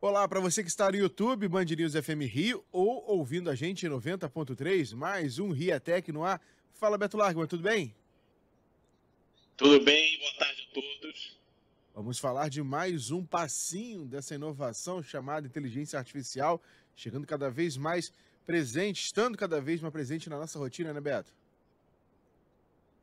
Olá para você que está no YouTube, Band News FM Rio, ou ouvindo a gente em 90.3, mais um Riatec no ar. Fala Beto Largo, tudo bem? Tudo bem, boa tarde a todos. Vamos falar de mais um passinho dessa inovação chamada inteligência artificial, chegando cada vez mais presente, estando cada vez mais presente na nossa rotina, né, Beto?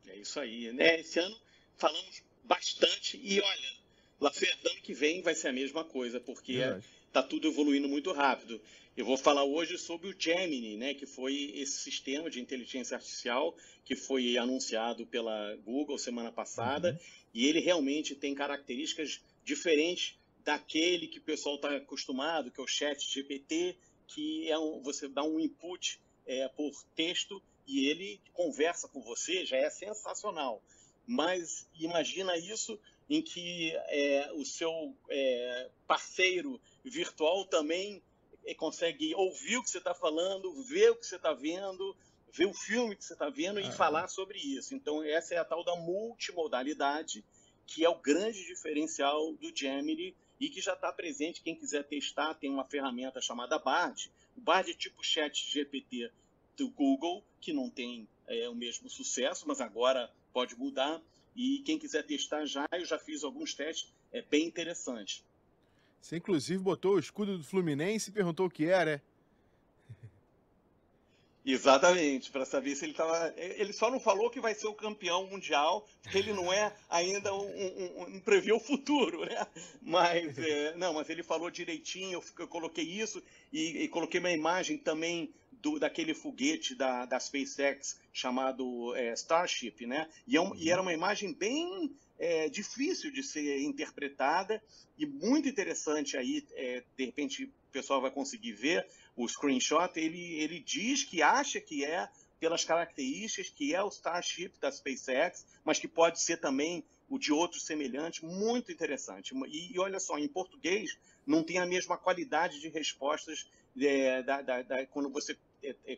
É isso aí, né? Esse ano falamos bastante e olha, lá ano que vem vai ser a mesma coisa, porque é, está tudo evoluindo muito rápido. Eu vou falar hoje sobre o Gemini, né, que foi esse sistema de inteligência artificial que foi anunciado pela Google semana passada, uhum. e ele realmente tem características diferentes daquele que o pessoal está acostumado, que é o Chat GPT, que é um, você dá um input é, por texto e ele conversa com você, já é sensacional. Mas imagina isso em que é, o seu é, parceiro virtual também é, consegue ouvir o que você está falando, ver o que você está vendo, ver o filme que você está vendo e falar sobre isso. Então, essa é a tal da multimodalidade, que é o grande diferencial do Gemini e que já está presente. Quem quiser testar, tem uma ferramenta chamada Bard. O Bard é tipo chat GPT do Google, que não tem é, o mesmo sucesso, mas agora pode mudar. E quem quiser testar já, eu já fiz alguns testes, é bem interessante. Você inclusive botou o escudo do Fluminense e perguntou o que era, é? Exatamente, para saber se ele estava. Ele só não falou que vai ser o campeão mundial, porque ele não é ainda um, um, um prevê o futuro, né? Mas é, não, mas ele falou direitinho. Eu, eu coloquei isso e, e, coloquei uma imagem também do, daquele foguete da, da SpaceX chamado é, Starship, né? E, é um, e, era uma imagem bem é, difícil de ser interpretada e muito interessante aí, é, de repente o pessoal vai conseguir ver o screenshot, ele, ele diz que acha que é pelas características que é o Starship da SpaceX, mas que pode ser também o de outros semelhantes, muito interessante. E, e olha só, em português não tem a mesma qualidade de respostas é, da, da, da, quando você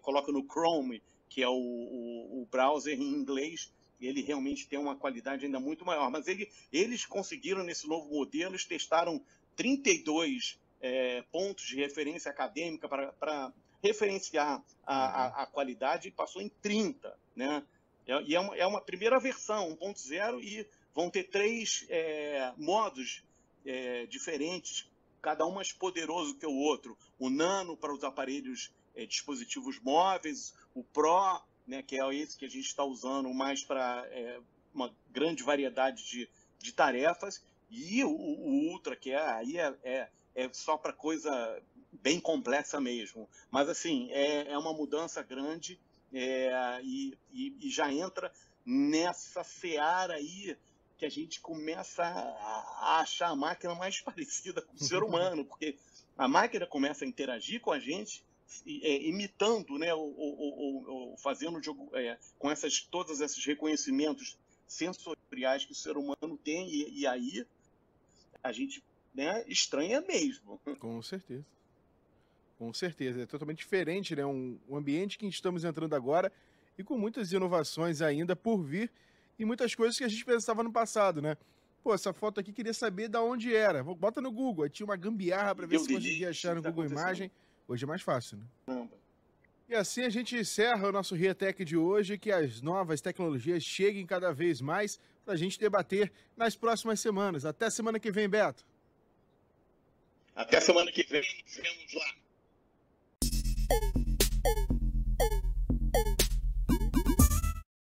coloca no Chrome, que é o, o, o browser em inglês, ele realmente tem uma qualidade ainda muito maior. Mas ele, eles conseguiram, nesse novo modelo, eles testaram 32 é, pontos de referência acadêmica para referenciar a, a, uhum. a, qualidade e passou em 30. Né? E é uma, é uma primeira versão, 1.0, e vão ter três é, modos é, diferentes, cada um mais poderoso que o outro. O Nano para os aparelhos é, dispositivos móveis, o Pro né, que é esse que a gente está usando mais para é, uma grande variedade de, de tarefas, e o, o Ultra, que é, aí é, é, é só para coisa bem complexa mesmo. Mas, assim, é, é uma mudança grande é, e, e, e, já entra nessa seara aí que a gente começa a, a achar a máquina mais parecida com o ser humano, porque a máquina começa a interagir com a gente é, imitando, né, ou, ou, ou fazendo jogo, é, com essas, todos esses reconhecimentos sensoriais que o ser humano tem, e, e aí a gente né, estranha mesmo. Com certeza. Com certeza. É totalmente diferente, né? Um, um ambiente que estamos entrando agora e com muitas inovações ainda por vir e muitas coisas que a gente pensava no passado, né? Pô, essa foto aqui queria saber da onde era. Bota no Google. Aí tinha uma gambiarra para ver se conseguia achar no tá Google Imagem. Hoje é mais fácil, né? Não. E assim a gente encerra o nosso RiaTech de hoje, que as novas tecnologias cheguem cada vez mais para a gente debater nas próximas semanas. Até semana que vem, Beto. Até semana que vem, nos vemos lá.